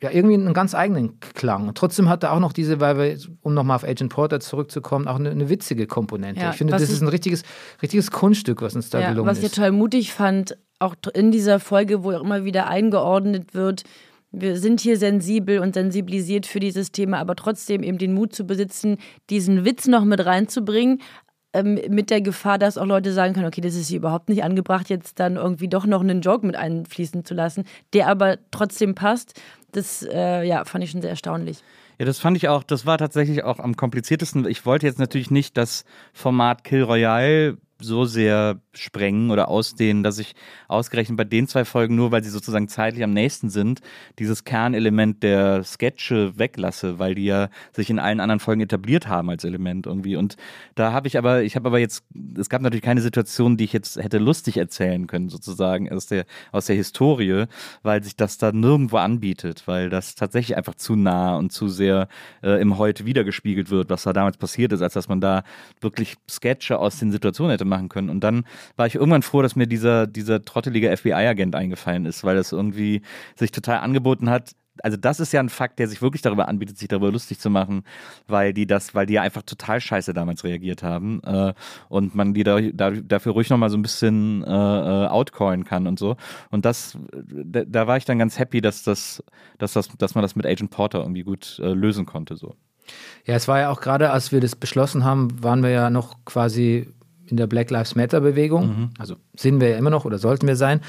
ja irgendwie einen ganz eigenen Klang. Und trotzdem hat er auch noch diese, weil wir, um nochmal auf Agent Porter zurückzukommen, auch eine, eine witzige Komponente. Ja, ich finde, das ist ein richtiges, richtiges Kunststück, was uns da Ja, gelungen was ich ist. total mutig fand, auch in dieser Folge, wo auch immer wieder eingeordnet wird, wir sind hier sensibel und sensibilisiert für dieses Thema, aber trotzdem eben den Mut zu besitzen, diesen Witz noch mit reinzubringen, ähm, mit der Gefahr, dass auch Leute sagen können, okay, das ist hier überhaupt nicht angebracht, jetzt dann irgendwie doch noch einen Joke mit einfließen zu lassen, der aber trotzdem passt. Das äh, ja, fand ich schon sehr erstaunlich. Ja, das fand ich auch, das war tatsächlich auch am kompliziertesten. Ich wollte jetzt natürlich nicht das Format Kill Royale so sehr sprengen oder ausdehnen, dass ich ausgerechnet bei den zwei Folgen, nur weil sie sozusagen zeitlich am nächsten sind, dieses Kernelement der Sketche weglasse, weil die ja sich in allen anderen Folgen etabliert haben als Element irgendwie. Und da habe ich aber, ich habe aber jetzt, es gab natürlich keine Situation, die ich jetzt hätte lustig erzählen können, sozusagen aus der, aus der Historie, weil sich das da nirgendwo anbietet, weil das tatsächlich einfach zu nah und zu sehr äh, im Heute wiedergespiegelt wird, was da damals passiert ist, als dass man da wirklich Sketche aus den Situationen hätte machen können. Und dann war ich irgendwann froh, dass mir dieser, dieser trottelige FBI-Agent eingefallen ist, weil das irgendwie sich total angeboten hat, also das ist ja ein Fakt, der sich wirklich darüber anbietet, sich darüber lustig zu machen, weil die das, weil die ja einfach total scheiße damals reagiert haben äh, und man die da, da, dafür ruhig nochmal so ein bisschen äh, äh, outcallen kann und so. Und das, da, da, war ich dann ganz happy, dass das, dass das, dass man das mit Agent Porter irgendwie gut äh, lösen konnte. So. Ja, es war ja auch gerade, als wir das beschlossen haben, waren wir ja noch quasi in der Black Lives Matter Bewegung. Mhm. Also sind wir ja immer noch oder sollten wir sein.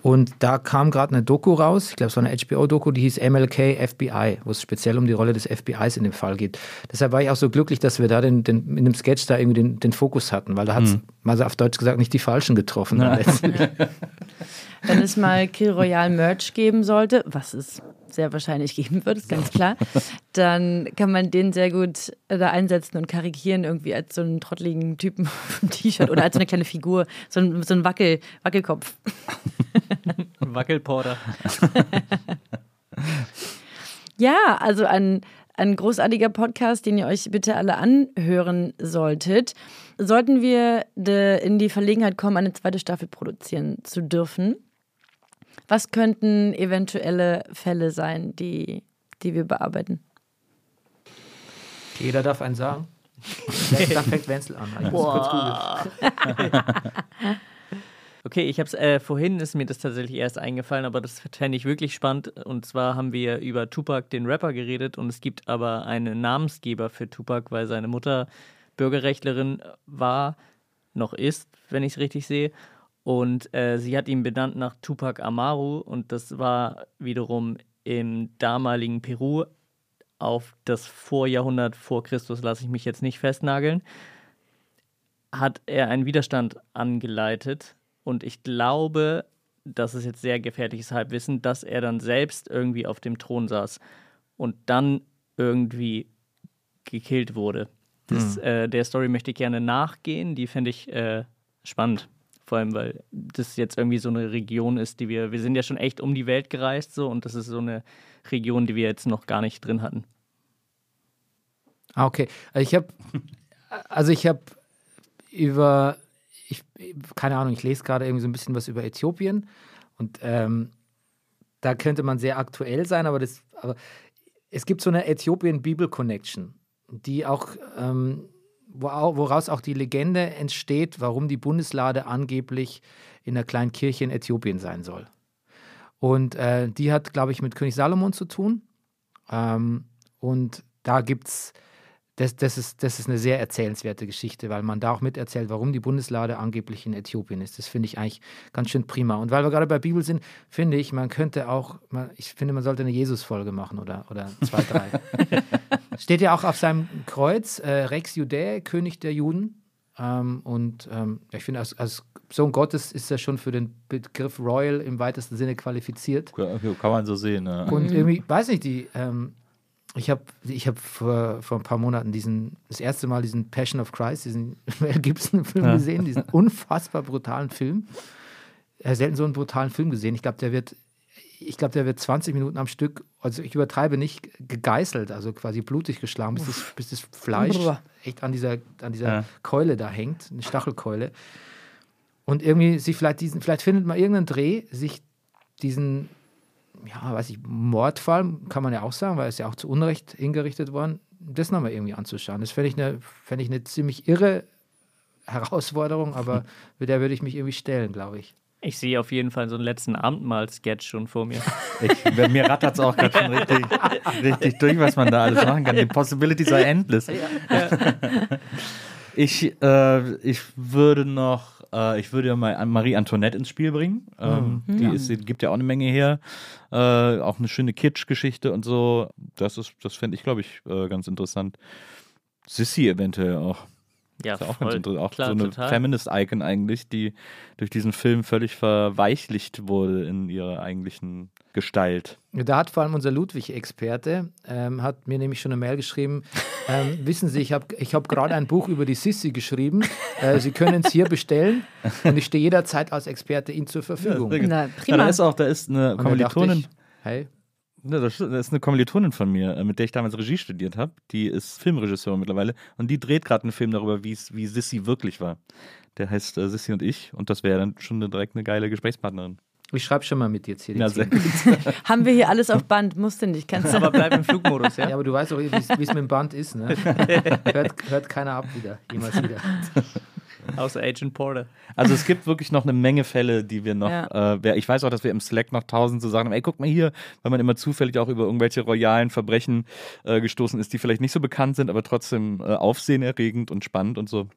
Und da kam gerade eine Doku raus, ich glaube, es war eine HBO-Doku, die hieß MLK FBI, wo es speziell um die Rolle des FBIs in dem Fall geht. Deshalb war ich auch so glücklich, dass wir da den, den in dem Sketch da irgendwie den, den Fokus hatten, weil da hat es, mhm. mal so auf Deutsch gesagt, nicht die Falschen getroffen. Wenn es mal Kill Royale Merch geben sollte, was es sehr wahrscheinlich geben wird, ist ganz klar, dann kann man den sehr gut da einsetzen und karikieren, irgendwie als so einen trottligen Typen vom T-Shirt oder als so eine kleine Figur, so ein, so ein Wackel, Wackelkopf. Wackelporter. ja, also ein, ein großartiger Podcast, den ihr euch bitte alle anhören solltet. Sollten wir in die Verlegenheit kommen, eine zweite Staffel produzieren zu dürfen, was könnten eventuelle Fälle sein, die, die wir bearbeiten? Jeder darf einen sagen. Dann fängt Wenzel an. Ich kurz Okay, ich habe es äh, vorhin ist mir das tatsächlich erst eingefallen, aber das fände ich wirklich spannend. Und zwar haben wir über Tupac, den Rapper, geredet und es gibt aber einen Namensgeber für Tupac, weil seine Mutter Bürgerrechtlerin war, noch ist, wenn ich es richtig sehe. Und äh, sie hat ihn benannt nach Tupac Amaru und das war wiederum im damaligen Peru auf das Vorjahrhundert vor Christus, lasse ich mich jetzt nicht festnageln, hat er einen Widerstand angeleitet. Und ich glaube, das ist jetzt sehr gefährliches Halbwissen, dass er dann selbst irgendwie auf dem Thron saß und dann irgendwie gekillt wurde. Das, hm. äh, der Story möchte ich gerne nachgehen, die fände ich äh, spannend. Vor allem, weil das jetzt irgendwie so eine Region ist, die wir, wir sind ja schon echt um die Welt gereist so und das ist so eine Region, die wir jetzt noch gar nicht drin hatten. Ah, okay. Also ich habe, also ich habe über, ich, keine Ahnung, ich lese gerade irgendwie so ein bisschen was über Äthiopien und ähm, da könnte man sehr aktuell sein, aber das, aber es gibt so eine Äthiopien Bibel Connection, die auch ähm, woraus auch die Legende entsteht, warum die Bundeslade angeblich in einer kleinen Kirche in Äthiopien sein soll. Und äh, die hat, glaube ich, mit König Salomon zu tun. Ähm, und da gibt es das, das, ist, das ist eine sehr erzählenswerte Geschichte, weil man da auch miterzählt, warum die Bundeslade angeblich in Äthiopien ist. Das finde ich eigentlich ganz schön prima. Und weil wir gerade bei Bibel sind, finde ich, man könnte auch, man, ich finde, man sollte eine Jesus-Folge machen oder, oder zwei, drei. Steht ja auch auf seinem Kreuz, äh, Rex Judäe, König der Juden. Ähm, und ähm, ich finde, als, als, Sohn Gottes ist er schon für den Begriff Royal im weitesten Sinne qualifiziert. Kann man so sehen. Ja. Und irgendwie, weiß nicht, die. Ähm, ich habe ich hab vor, vor ein paar Monaten diesen, das erste Mal diesen Passion of Christ, diesen Mel Gibson-Film ja. gesehen, diesen unfassbar brutalen Film. Ich habe selten so einen brutalen Film gesehen. Ich glaube, der wird, ich glaube, der wird 20 Minuten am Stück, also ich übertreibe nicht, gegeißelt, also quasi blutig geschlagen, bis das, bis das Fleisch echt an dieser, an dieser ja. Keule da hängt, eine Stachelkeule. Und irgendwie sich vielleicht diesen, vielleicht findet man irgendeinen Dreh, sich diesen ja, weiß ich, Mordfall, kann man ja auch sagen, weil es ja auch zu Unrecht hingerichtet worden, das nochmal irgendwie anzuschauen. Das fände ich, eine, fänd ich eine ziemlich irre Herausforderung, aber mit der würde ich mich irgendwie stellen, glaube ich. Ich sehe auf jeden Fall so einen letzten Abendmahl-Sketch schon vor mir. Ich, mir rattert es auch gerade schon richtig, richtig durch, was man da alles machen kann. Die Possibilities are endless. Ja. Ich, äh, ich würde noch äh, ich würde ja mal Marie Antoinette ins Spiel bringen. Ähm, mhm. Die, ist, die gibt ja auch eine Menge her. Äh, auch eine schöne Kitsch-Geschichte und so. Das das fände ich, glaube ich, äh, ganz interessant. Sissy eventuell auch. Ja, ist ja auch voll, ganz interessant. Auch klar, so eine Feminist-Icon eigentlich, die durch diesen Film völlig verweichlicht wurde in ihrer eigentlichen Gestalt. Da hat vor allem unser Ludwig-Experte, ähm, hat mir nämlich schon eine Mail geschrieben, ähm, wissen Sie, ich habe ich hab gerade ein Buch über die Sissi geschrieben, äh, Sie können es hier bestellen und ich stehe jederzeit als Experte Ihnen zur Verfügung. Ja, Na, prima. Ja, da ist auch, da ist eine Kommilitonin. hey, Ne, Das ist eine Kommilitonin von mir, äh, mit der ich damals Regie studiert habe. Die ist Filmregisseurin mittlerweile und die dreht gerade einen Film darüber, wie Sissy wirklich war. Der heißt äh, Sissy und ich und das wäre dann schon eine, direkt eine geile Gesprächspartnerin. Ich schreibe schon mal mit jetzt hier. die Ja, sehr Szene. gut. Haben wir hier alles auf Band? Musste nicht. Kannst du Aber bleib im Flugmodus, ja? Ja, aber du weißt doch, wie es wie es mit dem Band ist. Ne? hört, hört keiner ab wieder, jemals wieder. Außer Agent Porter. Also es gibt wirklich noch eine Menge Fälle, die wir noch, Ja. äh, ich weiß auch, dass wir im Slack noch tausend so Sachen haben, ey, guck mal hier, weil man immer zufällig auch über irgendwelche royalen Verbrechen äh, gestoßen ist, die vielleicht nicht so bekannt sind, aber trotzdem äh, aufsehenerregend und spannend und so.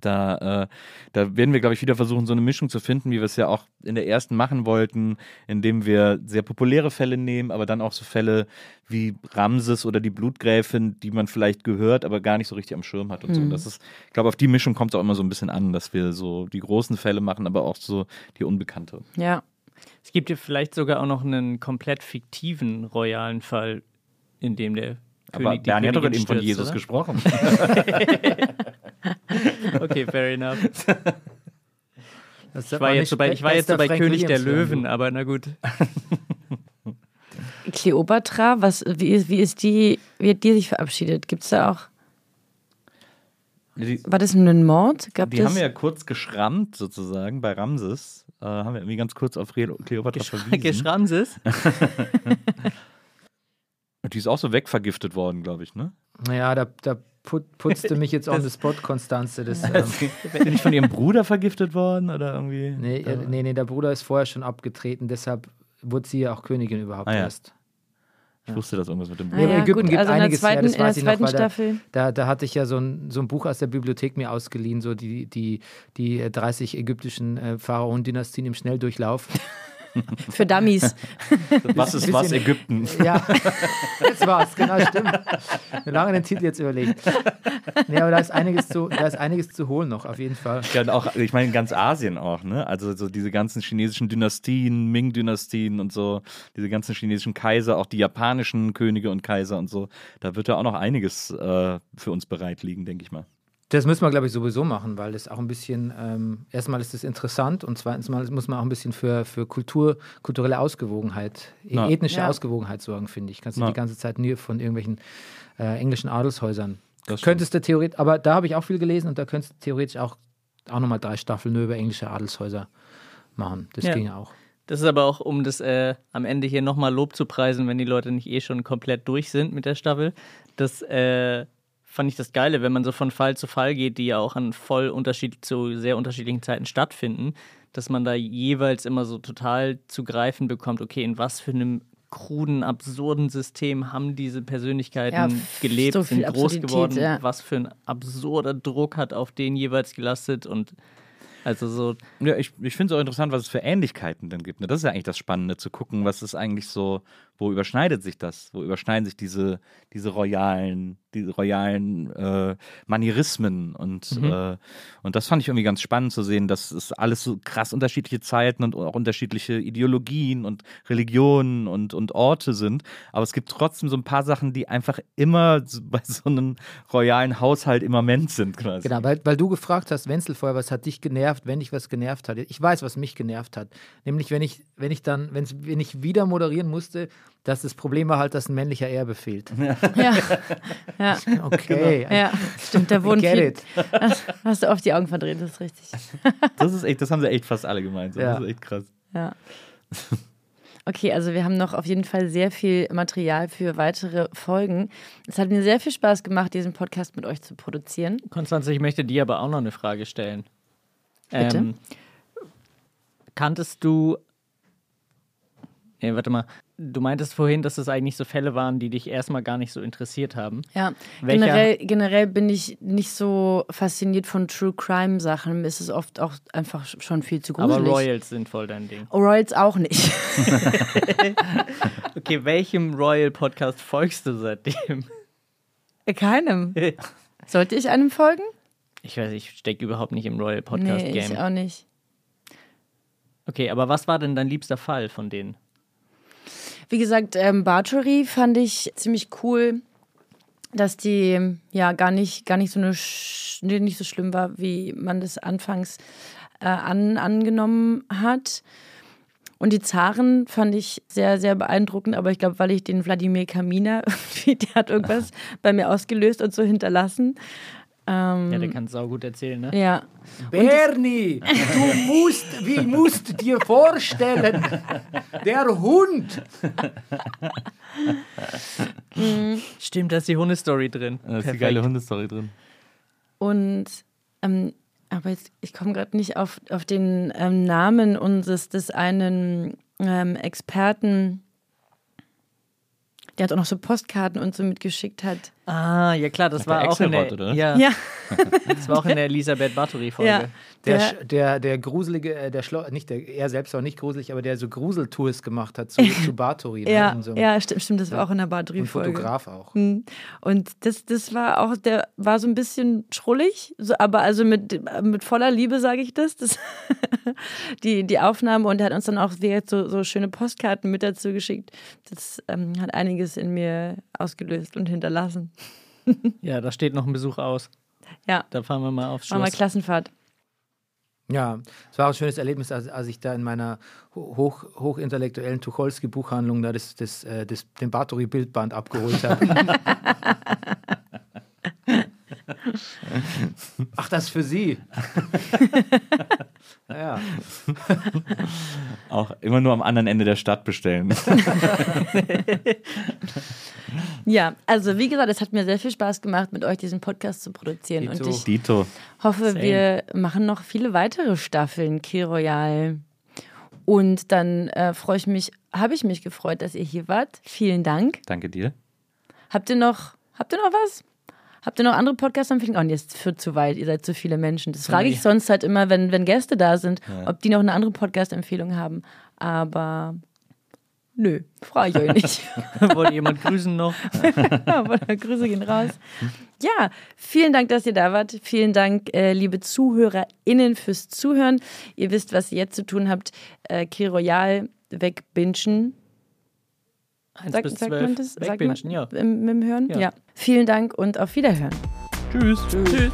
Da, äh, da werden wir, glaube ich, wieder versuchen, so eine Mischung zu finden, wie wir es ja auch in der ersten machen wollten, indem wir sehr populäre Fälle nehmen, aber dann auch so Fälle wie Ramses oder die Blutgräfin, die man vielleicht gehört, aber gar nicht so richtig am Schirm hat und so. Und das ist, ich glaube, auf die Mischung kommt es auch immer so ein bisschen an, dass wir so die großen Fälle machen, aber auch so die unbekannte. Ja. Es gibt ja vielleicht sogar auch noch einen komplett fiktiven royalen Fall, in dem der Aber König, die Bernie hat doch eben von Jesus oder? gesprochen. Okay, fair enough. Das Ich war jetzt so bei, ich war jetzt so bei König der Löwen, aber na gut. Kleopatra, was, wie, ist, wie ist die, wie hat die sich verabschiedet? Gibt es da auch, Die, war das ein Mord? Gab die das? haben wir ja kurz geschrammt, sozusagen, bei Ramses. Äh, haben wir irgendwie ganz kurz auf Kleopatra verwiesen. Geschramses? Und die ist auch so wegvergiftet worden, glaube ich, ne? Naja, da, da put, putzte mich jetzt on the spot, Konstanze. Das, ähm, die nicht von ihrem Bruder vergiftet worden oder irgendwie? nee, äh, nee, nee, der Bruder ist vorher schon abgetreten, deshalb wurde sie ja auch Königin überhaupt Ah ja. erst. Ich wusste das irgendwas mit dem Ah, Bruder. aber ja, Ägypten gut, gibt also in der einiges, ja, zweiten, das in der weiß ich noch, zweiten weil da- Staffel. Da, da hatte ich ja so ein, so ein Buch aus der Bibliothek mir ausgeliehen, so die, die, die äh, 30 ägyptischen äh, Pharaonen-Dynastien im Schnelldurchlauf. Für Dummies. Was ist was, Ägypten? Ja, jetzt war's, genau, stimmt. Mir lange den Titel jetzt überlegt. Nee, aber da ist einiges zu, da ist einiges zu holen noch, auf jeden Fall. Ja, und auch, ich meine, ganz Asien auch, ne? Also so diese ganzen chinesischen Dynastien, Ming-Dynastien und so, diese ganzen chinesischen Kaiser, auch die japanischen Könige und Kaiser und so. Da wird ja auch noch einiges äh, für uns bereit liegen, denke ich mal. Das müssen wir, glaube ich, sowieso machen, weil das auch ein bisschen, ähm, erstmal ist es interessant und zweitens mal muss man auch ein bisschen für, für Kultur, kulturelle Ausgewogenheit, e- Na. ethnische Ja. Ausgewogenheit sorgen, finde ich. Kannst du die ganze Zeit nur von irgendwelchen äh, englischen Adelshäusern. Das Könntest du theoretisch, aber da habe ich auch viel gelesen und da könntest du theoretisch auch, auch nochmal drei Staffeln nur über englische Adelshäuser machen. Das Ja. ging ja auch. Das ist aber auch, um das äh, am Ende hier nochmal Lob zu preisen, wenn die Leute nicht eh schon komplett durch sind mit der Staffel. Das äh, fand ich das Geile, wenn man so von Fall zu Fall geht, die ja auch an voll unterschied zu sehr unterschiedlichen Zeiten stattfinden, dass man da jeweils immer so total zu greifen bekommt, okay, in was für einem kruden, absurden System haben diese Persönlichkeiten Ja, gelebt, so sind groß geworden, ja. was für ein absurder Druck hat auf den jeweils gelastet und also so Ja, ich, ich finde es auch interessant, was es für Ähnlichkeiten dann gibt. Ne? Das ist ja eigentlich das Spannende, zu gucken, was ist eigentlich so, wo überschneidet sich das? Wo überschneiden sich diese, diese royalen, diese royalen äh, Manierismen? Und, äh, und das fand ich irgendwie ganz spannend zu sehen, dass es alles so krass unterschiedliche Zeiten und auch unterschiedliche Ideologien und Religionen und, und Orte sind. Aber es gibt trotzdem so ein paar Sachen, die einfach immer bei so einem royalen Haushalt immanent sind quasi. Genau, weil, weil du gefragt hast, Wenzel vorher, was hat dich genervt, wenn dich was genervt hat. Ich weiß, was mich genervt hat. Nämlich, wenn ich, wenn ich dann, wenn ich wieder moderieren musste, dass das Problem war halt, dass ein männlicher Erbe fehlt. Ja. Ja. Okay. ja, stimmt, da wurden Get viel, it. hast, hast du auf die Augen verdreht, das ist richtig. Das ist echt, das haben sie echt fast alle gemeint. Ja. Das ist echt krass. Ja. Okay, also wir haben noch auf jeden Fall sehr viel Material für weitere Folgen. Es hat mir sehr viel Spaß gemacht, diesen Podcast mit euch zu produzieren. Konstanze, ich möchte dir aber auch noch eine Frage stellen. Bitte? Ähm, kanntest du. Nee, warte mal. Du meintest vorhin, dass es eigentlich so Fälle waren, die dich erstmal gar nicht so interessiert haben. Ja, Welcher- generell, generell bin ich nicht so fasziniert von True Crime Sachen. Ist es oft auch einfach schon viel zu gruselig. Aber Royals sind voll dein Ding. Oh, Royals auch nicht. Okay, welchem Royal-Podcast folgst du seitdem? Keinem. Sollte ich einem folgen? Ich weiß, ich stecke überhaupt nicht im Nee, ich auch nicht. okay, aber was war denn dein liebster Fall von denen? Wie gesagt, ähm, Bartory fand ich ziemlich cool, dass die ja gar nicht, gar nicht so eine Sch nicht so schlimm war, wie man das anfangs äh, an, angenommen hat. Und die Zaren fand ich sehr, sehr beeindruckend, aber ich glaube, weil ich den Wladimir Kamina, der hat irgendwas bei mir ausgelöst und so hinterlassen. Ähm, Ja, der kann es gut erzählen, ne? ja. Bernie, du musst, wie musst dir vorstellen, der Hund. Stimmt, da ist die Hundestory drin. Da ist die geile Hundestory drin. Und ähm, aber jetzt, ich komme gerade nicht auf, auf den ähm, Namen unseres des einen ähm, Experten, der uns auch noch so Postkarten und so mitgeschickt hat. Ah, ja klar, das Der war auch in der, oder? Ja, Ja, das war auch in der Elisabeth Bathory-Folge. ja. Der, Der, der, gruselige, äh, der Schlo nicht der, er selbst war nicht gruselig, aber der so Gruseltours gemacht hat zu, zu Bathory. ne, ja, in so- ja, stimmt, stimmt, das war auch in der Und Batterie-Folge. Fotograf auch. Mhm. Und das, das war auch, der war so ein bisschen schrullig, so, aber also mit, mit voller Liebe sage ich das, das die, die Aufnahme und er hat uns dann auch direkt so, so schöne Postkarten mit dazu geschickt. Das ähm, hat einiges in mir ausgelöst und hinterlassen. Ja, da steht noch ein Besuch aus. Ja, Da fahren wir mal aufs war mal Schloss. Klassenfahrt. Ja, es war ein schönes Erlebnis, als, als ich da in meiner ho- hoch, hochintellektuellen Tucholsky-Buchhandlung da das, das, äh, das, den Bathory-Bildband abgeholt habe. Ach, das ist für Sie. ja. Auch immer nur am anderen Ende der Stadt bestellen. Ja, also wie gesagt, es hat mir sehr viel Spaß gemacht, mit euch diesen Podcast zu produzieren. Dito. Und ich Dito. hoffe, Same. wir machen noch viele weitere Staffeln Key Royal. Und dann äh, freue ich mich, habe ich mich gefreut, dass ihr hier wart. Vielen Dank. Danke dir. Habt ihr noch, habt ihr noch was? Habt ihr noch andere Podcast-Empfehlungen? Oh, nee, ist für zu weit, ihr seid zu viele Menschen. Das frage ich Nee. sonst halt immer, wenn, wenn Gäste da sind, ob die noch eine andere Podcast-Empfehlung haben. Aber nö, frage ich euch nicht. Wollte jemand grüßen noch? Grüße gehen raus. Ja, vielen Dank, dass ihr da wart. Vielen Dank, äh, liebe ZuhörerInnen, fürs Zuhören. Ihr wisst, was ihr jetzt zu tun habt. Äh, Key Royal wegbingen. 1 Sagt, bis sagt 12. man das? Sagt man, ja. Im, Mit dem Hören? Ja. ja. Vielen Dank und auf Wiederhören. Tschüss. Tschüss.